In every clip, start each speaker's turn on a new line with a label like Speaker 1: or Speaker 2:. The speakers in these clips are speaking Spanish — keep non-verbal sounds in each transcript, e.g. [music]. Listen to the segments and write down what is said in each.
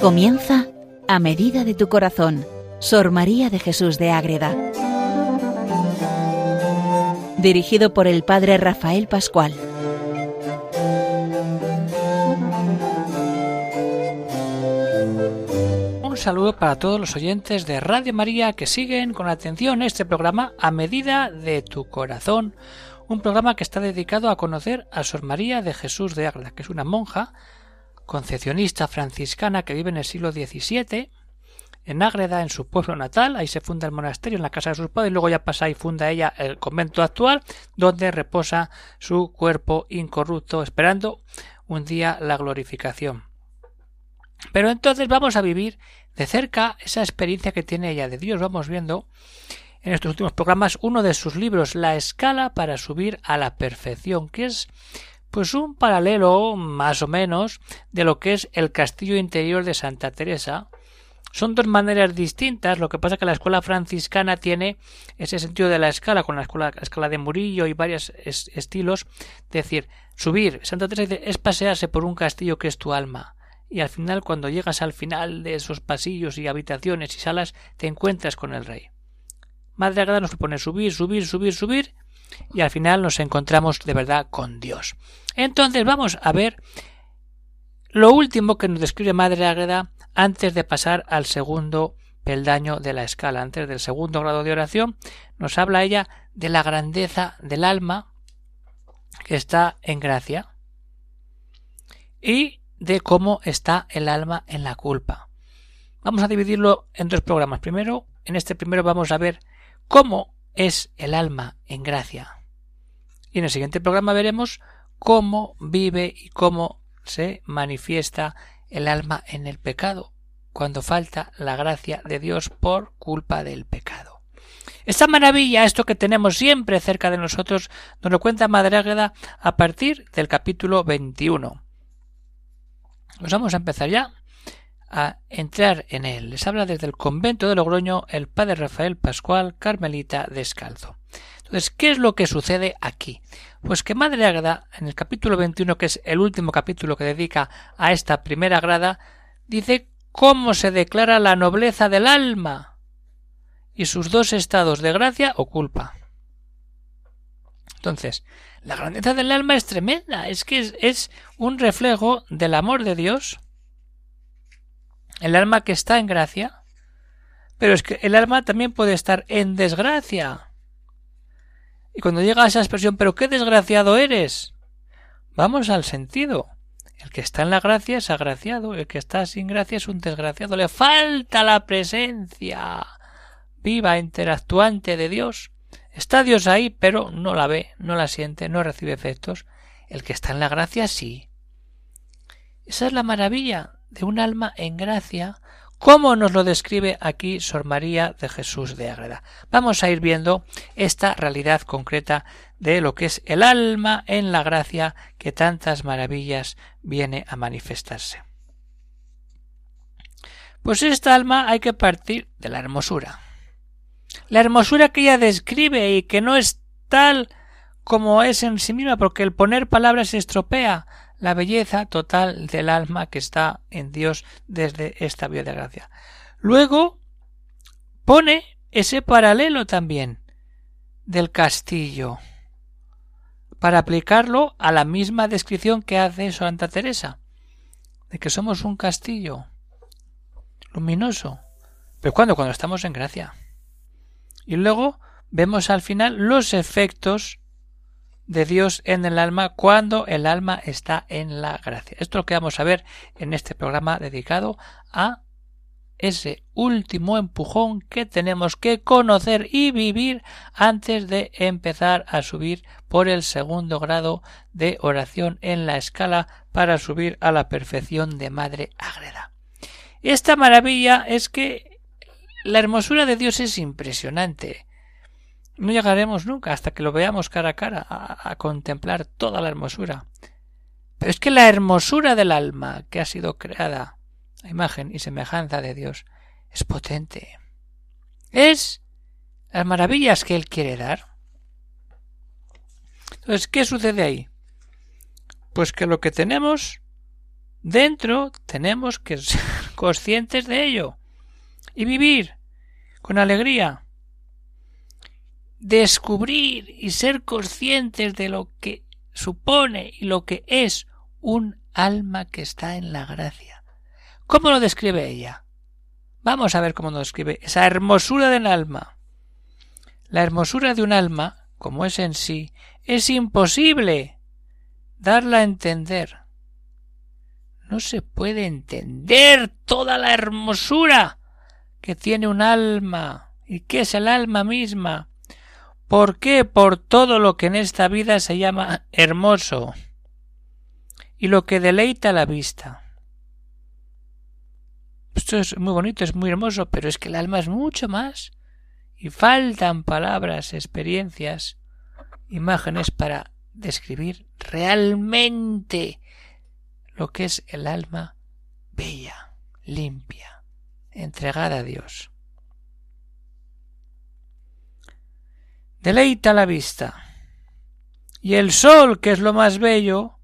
Speaker 1: Comienza a medida de tu corazón, Sor María de Jesús de Ágreda. Dirigido por el Padre Rafael Pascual.
Speaker 2: Un saludo para todos los oyentes de Radio María que siguen con atención este programa a medida de tu corazón, un programa que está dedicado a conocer a Sor María de Jesús de Ágreda, que es una monja concepcionista franciscana que vive en el siglo XVII, en Ágreda, en su pueblo natal, ahí se funda el monasterio en la casa de sus padres, y luego ya pasa y funda ella el convento actual, donde reposa su cuerpo incorrupto, esperando un día la glorificación. Pero entonces vamos a vivir de cerca esa experiencia que tiene ella de Dios. Vamos viendo en estos últimos programas uno de sus libros, La escala para subir a la perfección, que es pues un paralelo más o menos de lo que es el castillo interior de Santa Teresa. Son dos maneras distintas, lo que pasa que la escuela franciscana tiene ese sentido de la escala, con la escuela, la escala de Murillo y varios estilos, es decir, subir. Santa Teresa dice, es pasearse por un castillo que es tu alma. Y al final, cuando llegas al final de esos pasillos y habitaciones y salas, te encuentras con el rey. Madre Agrada nos propone subir, subir, subir, subir, y al final nos encontramos de verdad con Dios. Entonces vamos a ver lo último que nos describe Madre Ágreda antes de pasar al segundo peldaño de la escala, antes del segundo grado de oración, nos habla ella de la grandeza del alma que está en gracia y de cómo está el alma en la culpa. Vamos a dividirlo en dos programas. Primero, en este primero vamos a ver cómo es el alma en gracia. Y en el siguiente programa veremos cómo vive y cómo se manifiesta el alma en el pecado, cuando falta la gracia de Dios por culpa del pecado. Esta maravilla, esto que tenemos siempre cerca de nosotros, nos lo cuenta Madre Águeda a partir del capítulo 21. Nos vamos a empezar ya a entrar en él. Les habla desde el convento de Logroño el padre Rafael Pascual, carmelita descalzo. Entonces, ¿qué es lo que sucede aquí? Pues que Madre Agrada, en el capítulo 21, que es el último capítulo que dedica a esta primera grada, dice cómo se declara la nobleza del alma y sus dos estados de gracia o culpa. Entonces, la grandeza del alma es tremenda, es que es, es un reflejo del amor de Dios, el alma que está en gracia, pero es que el alma también puede estar en desgracia. Y cuando llega a esa expresión, pero qué desgraciado eres, vamos al sentido. El que está en la gracia es agraciado, el que está sin gracia es un desgraciado. Le falta la presencia viva, interactuante de Dios. Está Dios ahí, pero no la ve, no la siente, no recibe efectos. El que está en la gracia sí. Esa es la maravilla de un alma en gracia ¿Cómo nos lo describe aquí Sor María de Jesús de Ágreda? Vamos a ir viendo esta realidad concreta de lo que es el alma en la gracia que tantas maravillas viene a manifestarse. Pues esta alma hay que partir de la hermosura. La hermosura que ella describe y que no es tal como es en sí misma, porque el poner palabras estropea la belleza total del alma que está en Dios desde esta vida de gracia. Luego pone ese paralelo también del castillo para aplicarlo a la misma descripción que hace Santa Teresa de que somos un castillo luminoso. Pero cuando cuando estamos en gracia. Y luego vemos al final los efectos de Dios en el alma cuando el alma está en la gracia. Esto es lo que vamos a ver en este programa dedicado a ese último empujón que tenemos que conocer y vivir antes de empezar a subir por el segundo grado de oración en la escala para subir a la perfección de Madre Agreda. Esta maravilla es que la hermosura de Dios es impresionante. No llegaremos nunca hasta que lo veamos cara a cara, a, contemplar toda la hermosura. Pero es que la hermosura del alma que ha sido creada a imagen y semejanza de Dios es potente. Es las maravillas que Él quiere dar. Entonces, ¿qué sucede ahí? Pues que lo que tenemos dentro tenemos que [laughs] conscientes de ello y vivir con alegría. Descubrir y ser conscientes de lo que supone y lo que es un alma que está en la gracia. ¿Cómo lo describe ella? Vamos a ver cómo lo describe esa hermosura del alma. La hermosura de un alma, como es en sí, es imposible darla a entender. No se puede entender toda la hermosura que tiene un alma y que es el alma misma. ¿Por qué? Por todo lo que en esta vida se llama hermoso y lo que deleita la vista. Esto es muy bonito, es muy hermoso, pero es que el alma es mucho más y faltan palabras, experiencias, imágenes para describir realmente lo que es el alma bella, limpia, entregada a Dios. Deleita la vista. Y el sol, que es lo más bello,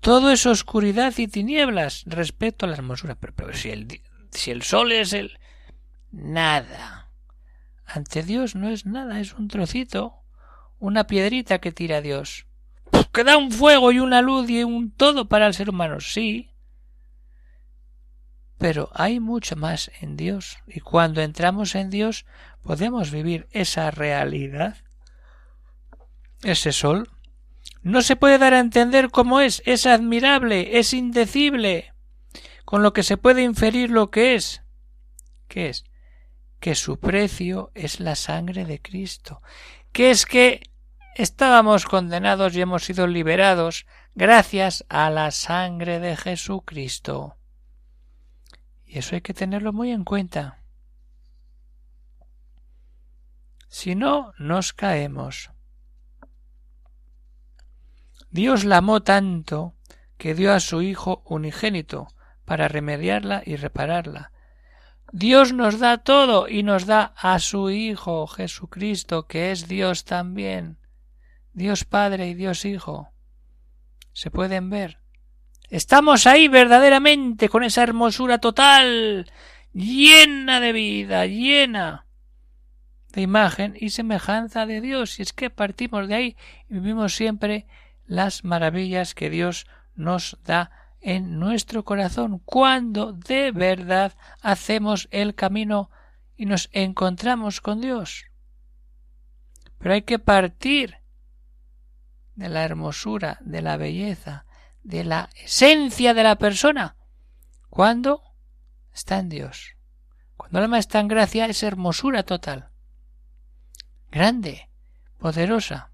Speaker 2: todo es oscuridad y tinieblas respecto a la hermosura. Pero, si, el, si el sol es el nada, ante Dios no es nada, es un trocito, una piedrita que tira Dios que da un fuego y una luz y un todo para el ser humano, sí. Pero hay mucho más en Dios, y cuando entramos en Dios podemos vivir esa realidad. Ese sol no se puede dar a entender cómo es, es admirable, es indecible, con lo que se puede inferir lo que es. ¿Qué es? Que su precio es la sangre de Cristo, que es que estábamos condenados y hemos sido liberados gracias a la sangre de Jesucristo. Y eso hay que tenerlo muy en cuenta. Si no, nos caemos. Dios la amó tanto que dio a su Hijo unigénito para remediarla y repararla. Dios nos da todo y nos da a su Hijo Jesucristo, que es Dios también. Dios Padre y Dios Hijo se pueden ver. Estamos ahí verdaderamente con esa hermosura total, llena de vida, llena de imagen y semejanza de Dios. Y es que partimos de ahí y vivimos siempre las maravillas que Dios nos da en nuestro corazón cuando de verdad hacemos el camino y nos encontramos con Dios. Pero hay que partir de la hermosura, de la belleza, de la esencia de la persona, cuando está en Dios. Cuando el alma está en gracia es hermosura total, grande, poderosa.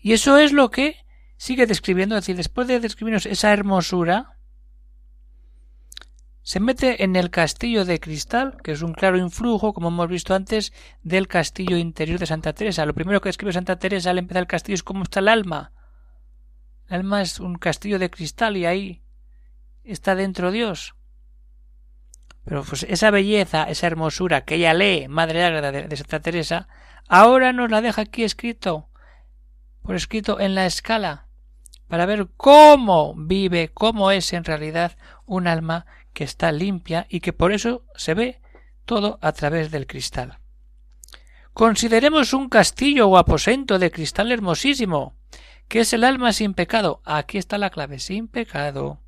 Speaker 2: Y eso es lo que sigue describiendo, es decir, después de describirnos esa hermosura, se mete en el castillo de cristal, que es un claro influjo, como hemos visto antes, del castillo interior de Santa Teresa. Lo primero que escribe Santa Teresa al empezar el castillo es cómo está el alma. El alma es un castillo de cristal y ahí está dentro Dios. Pero pues esa belleza, esa hermosura que ella lee, Madre Ágreda de Santa Teresa, ahora nos la deja aquí escrito, por escrito en la escala, para ver cómo vive, cómo es en realidad un alma que está limpia y que por eso se ve todo a través del cristal. Consideremos un castillo o aposento de cristal hermosísimo, que es el alma sin pecado. Aquí está la clave, sin pecado.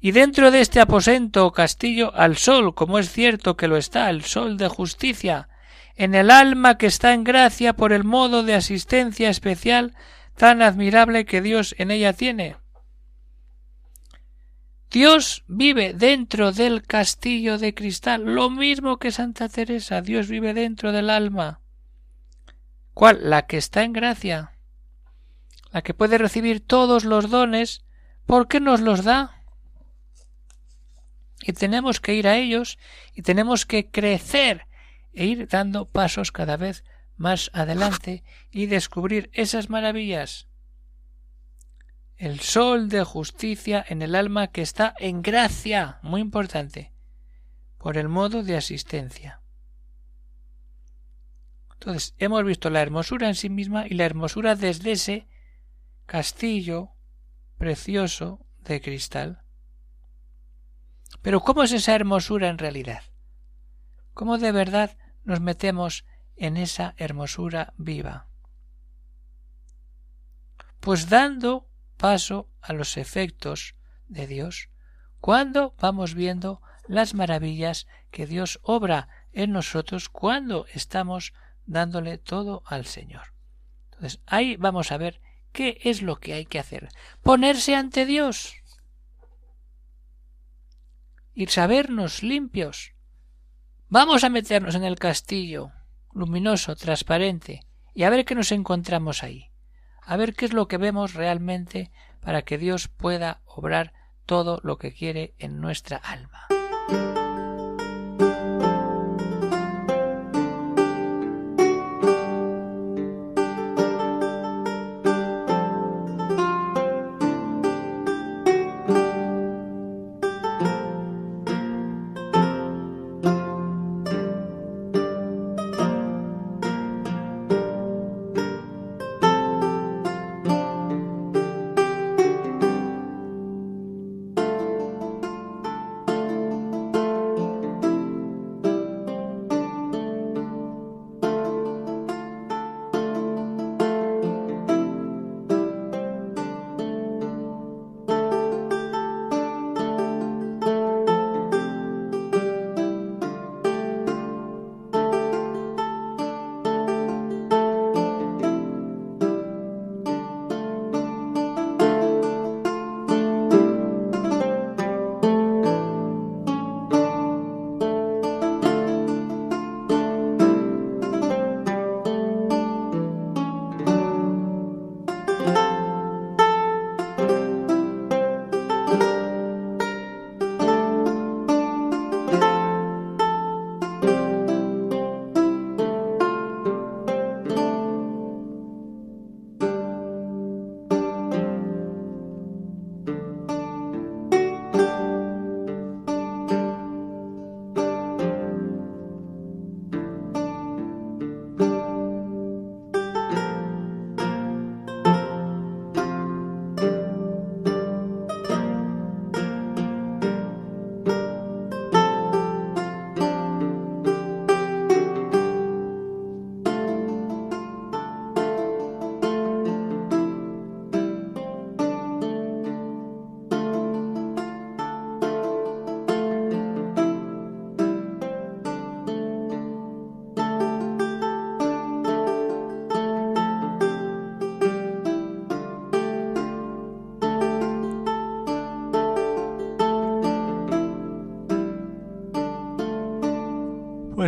Speaker 2: Y dentro de este aposento o castillo al sol, como es cierto que lo está, el sol de justicia, en el alma que está en gracia por el modo de asistencia especial tan admirable que Dios en ella tiene. Dios vive dentro del castillo de cristal, lo mismo que Santa Teresa, Dios vive dentro del alma. ¿Cuál? La que está en gracia, la que puede recibir todos los dones, ¿por qué nos los da? Y tenemos que ir a ellos y tenemos que crecer e ir dando pasos cada vez más adelante y descubrir esas maravillas el sol de justicia en el alma que está en gracia, muy importante, por el modo de asistencia. Entonces, hemos visto la hermosura en sí misma y la hermosura desde ese castillo precioso de cristal. Pero ¿cómo es esa hermosura en realidad? ¿Cómo de verdad nos metemos en esa hermosura viva? Pues dando paso a los efectos de Dios, cuando vamos viendo las maravillas que Dios obra en nosotros cuando estamos dándole todo al Señor. Entonces, ahí vamos a ver qué es lo que hay que hacer. Ponerse ante Dios. Y sabernos limpios. Vamos a meternos en el castillo, luminoso, transparente, y a ver qué nos encontramos ahí. A ver qué es lo que vemos realmente para que Dios pueda obrar todo lo que quiere en nuestra alma.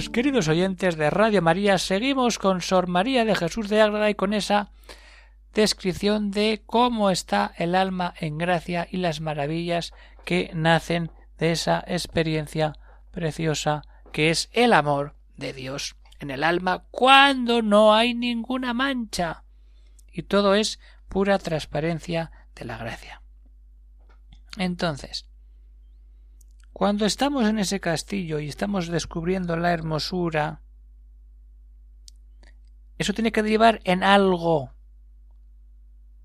Speaker 2: Queridos oyentes de Radio María, seguimos con Sor María de Jesús de Ágreda y con esa descripción de cómo está el alma en gracia y las maravillas que nacen de esa experiencia preciosa que es el amor de Dios en el alma cuando no hay ninguna mancha y todo es pura transparencia de la gracia. Entonces, cuando estamos en ese castillo y estamos descubriendo la hermosura, eso tiene que derivar en algo.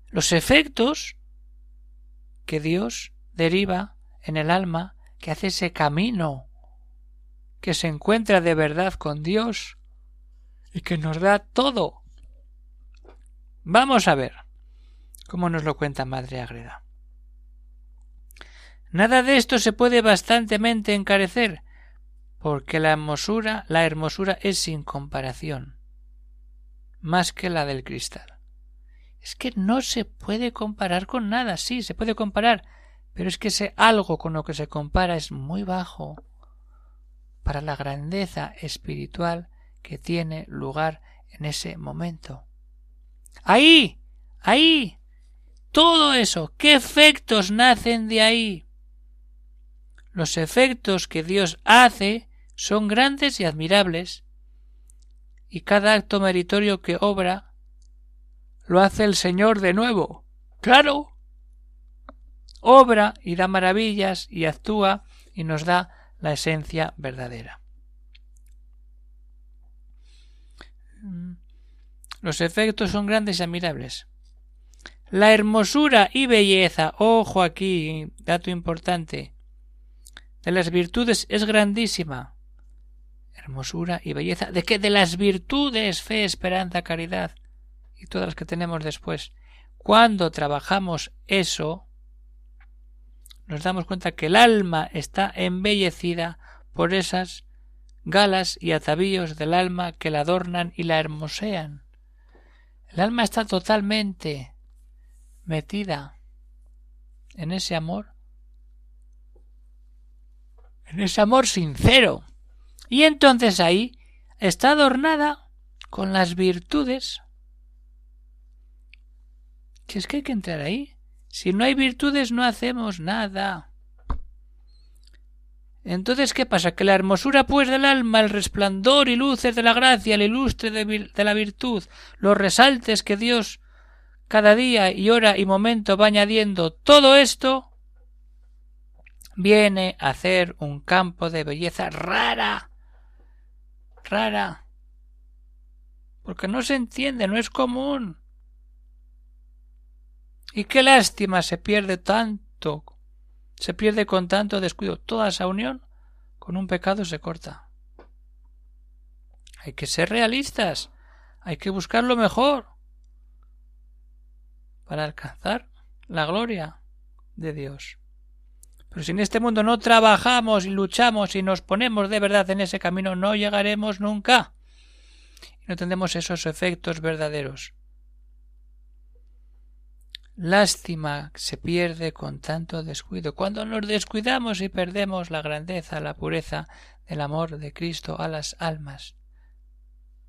Speaker 2: Los efectos que Dios deriva en el alma que hace ese camino, que se encuentra de verdad con Dios y que nos da todo. Vamos a ver cómo nos lo cuenta Madre Agreda. Nada de esto se puede bastantemente encarecer, porque la hermosura, la hermosura es sin comparación, más que la del cristal. Es que no se puede comparar con nada, sí, se puede comparar, pero es que ese algo con lo que se compara es muy bajo para la grandeza espiritual que tiene lugar en ese momento. Ahí, ahí, todo eso, ¿qué efectos nacen de ahí? Los efectos que Dios hace son grandes y admirables, y cada acto meritorio que obra lo hace el Señor de nuevo. Claro. Obra y da maravillas y actúa y nos da la esencia verdadera. Los efectos son grandes y admirables. La hermosura y belleza, ojo aquí, dato importante, de las virtudes es grandísima. Hermosura y belleza. ¿De qué? De las virtudes, fe, esperanza, caridad y todas las que tenemos después. Cuando trabajamos eso, nos damos cuenta que el alma está embellecida por esas galas y atavíos del alma que la adornan y la hermosean. El alma está totalmente metida en ese amor, en ese amor sincero. Y entonces ahí está adornada con las virtudes. Si es que hay que entrar ahí. Si no hay virtudes no hacemos nada. Entonces, ¿qué pasa? Que la hermosura, pues, del alma, el resplandor y luces de la gracia, el ilustre de, la virtud, los resaltes que Dios cada día y hora y momento va añadiendo, todo esto viene a hacer un campo de belleza rara, rara, porque no se entiende, no es común. Y qué lástima se pierde tanto, se pierde con tanto descuido. Toda esa unión con un pecado se corta. Hay que ser realistas, hay que buscar lo mejor para alcanzar la gloria de Dios. Pero si en este mundo no trabajamos y luchamos y nos ponemos de verdad en ese camino, no llegaremos nunca. No tendremos esos efectos verdaderos. Lástima se pierde con tanto descuido. Cuando nos descuidamos y perdemos la grandeza, la pureza del amor de Cristo a las almas.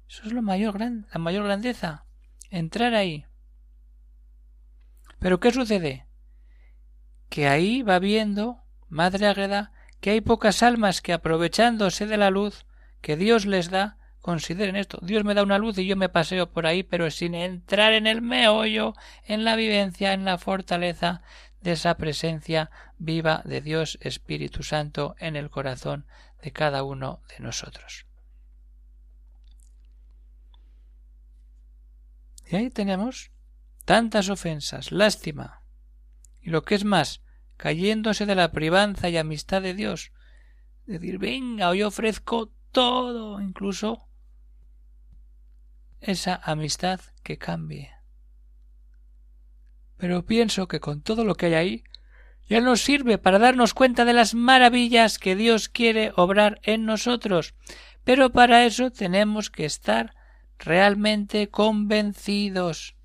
Speaker 2: Eso es lo mayor la mayor grandeza. Entrar ahí. Pero ¿qué sucede? Que ahí va viendo, Madre Águeda, que hay pocas almas que aprovechándose de la luz que Dios les da, Consideren esto. Dios me da una luz y yo me paseo por ahí, pero sin entrar en el meollo, en la vivencia, en la fortaleza de esa presencia viva de Dios Espíritu Santo en el corazón de cada uno de nosotros. Y ahí tenemos tantas ofensas, lástima, y lo que es más, cayéndose de la privanza y amistad de Dios, decir, venga, hoy ofrezco todo, incluso esa amistad que cambie. Pero pienso que con todo lo que hay ahí ya nos sirve para darnos cuenta de las maravillas que Dios quiere obrar en nosotros. Pero para eso tenemos que estar realmente convencidos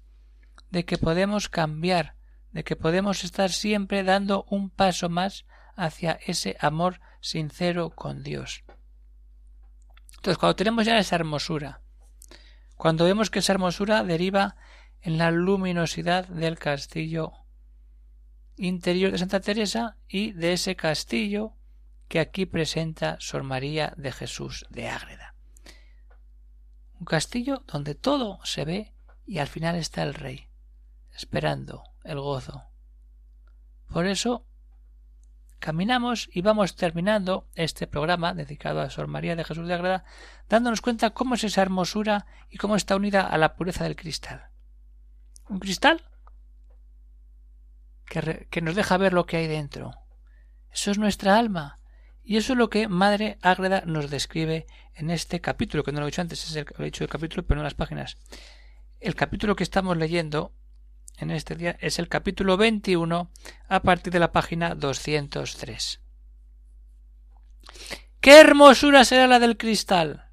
Speaker 2: de que podemos cambiar, de que podemos estar siempre dando un paso más hacia ese amor sincero con Dios. Entonces, cuando tenemos ya esa hermosura, cuando vemos que esa hermosura deriva en la luminosidad del castillo interior de Santa Teresa y de ese castillo que aquí presenta Sor María de Jesús de Ágreda. Un castillo donde todo se ve y al final está el rey, esperando el gozo. Por eso caminamos y vamos terminando este programa dedicado a Sor María de Jesús de Agreda, dándonos cuenta cómo es esa hermosura y cómo está unida a la pureza del cristal. Un cristal que, que nos deja ver lo que hay dentro. Eso es nuestra alma. Y eso es lo que Madre Ágreda nos describe en este capítulo, que no lo he dicho antes, es el, he dicho el capítulo, pero no las páginas. El capítulo que estamos leyendo en este día es el capítulo 21 a partir de la página 203. ¡Qué hermosura será la del cristal!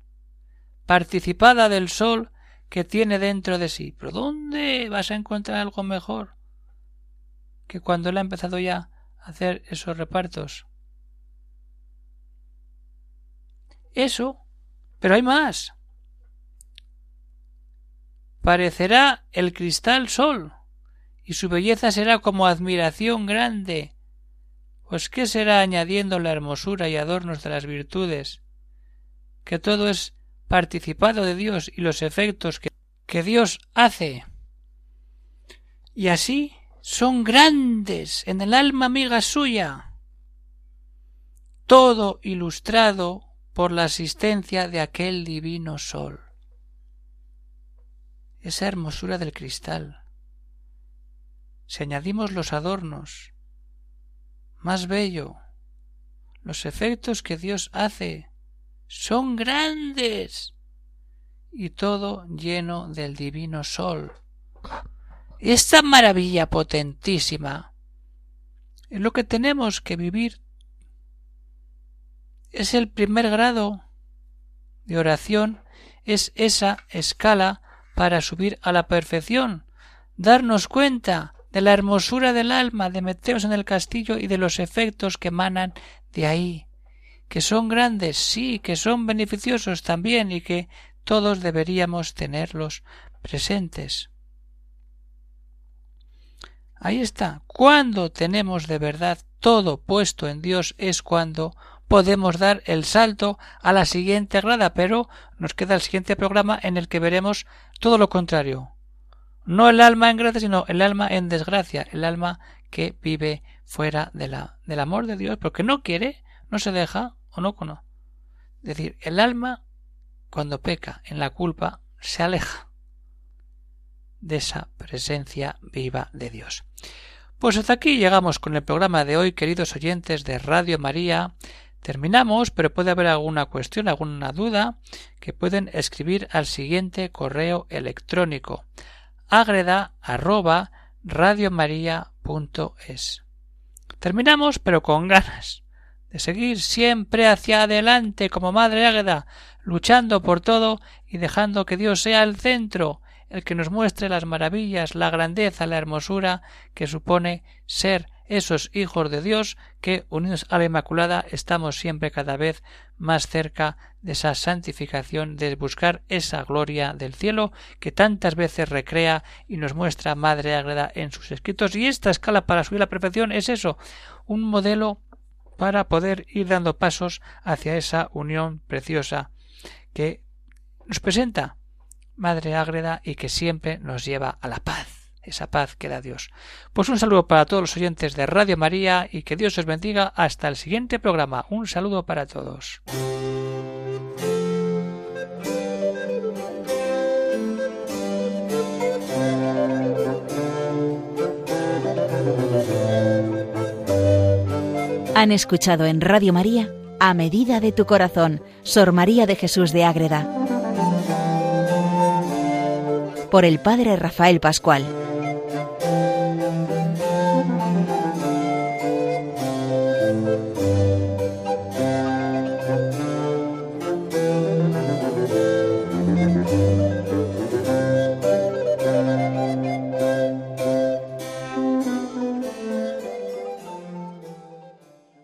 Speaker 2: participada del sol que tiene dentro de sí. ¿Pero dónde vas a encontrar algo mejor que cuando él ha empezado ya a hacer esos repartos? Eso, pero hay más. Parecerá el cristal sol y su belleza será como admiración grande. Pues qué será añadiendo la hermosura y adornos de las virtudes, que todo es participado de Dios y los efectos que, que Dios hace. Y así son grandes en el alma amiga suya, todo ilustrado por la asistencia de aquel divino sol. Esa hermosura del cristal, si añadimos los adornos, más bello, los efectos que Dios hace son grandes y todo lleno del divino sol. Esta maravilla potentísima es lo que tenemos que vivir. Es el primer grado de oración, es esa escala para subir a la perfección, darnos cuenta de la hermosura del alma, de meternos en el castillo y de los efectos que emanan de ahí, que son grandes, sí, que son beneficiosos también y que todos deberíamos tenerlos presentes. Ahí está. Cuando tenemos de verdad todo puesto en Dios es cuando podemos dar el salto a la siguiente grada, pero nos queda el siguiente programa en el que veremos todo lo contrario. No el alma en gracia, sino el alma en desgracia, el alma que vive fuera de la, del amor de Dios, porque no quiere, no se deja o no conoce. Es decir, el alma cuando peca en la culpa, se aleja de esa presencia viva de Dios. Pues hasta aquí llegamos con el programa de hoy, queridos oyentes de Radio María. Terminamos, pero puede haber alguna cuestión, alguna duda, que pueden escribir al siguiente correo electrónico agreda arroba Terminamos, pero con ganas de seguir siempre hacia adelante como Madre Águeda, luchando por todo y dejando que Dios sea el centro, el que nos muestre las maravillas, la grandeza, la hermosura que supone ser esos hijos de Dios que, unidos a la Inmaculada, estamos siempre cada vez más cerca de esa santificación, de buscar esa gloria del cielo que tantas veces recrea y nos muestra Madre Ágreda en sus escritos. Y esta escala para subir a la perfección es eso, un modelo para poder ir dando pasos hacia esa unión preciosa que nos presenta Madre Ágreda y que siempre nos lleva a la paz, esa paz que da Dios. Pues un saludo para todos los oyentes de Radio María y que Dios os bendiga hasta el siguiente programa. Un saludo para todos.
Speaker 1: Han escuchado en Radio María A Medida de tu Corazón, Sor María de Jesús de Ágreda. Por el Padre Rafael Pascual.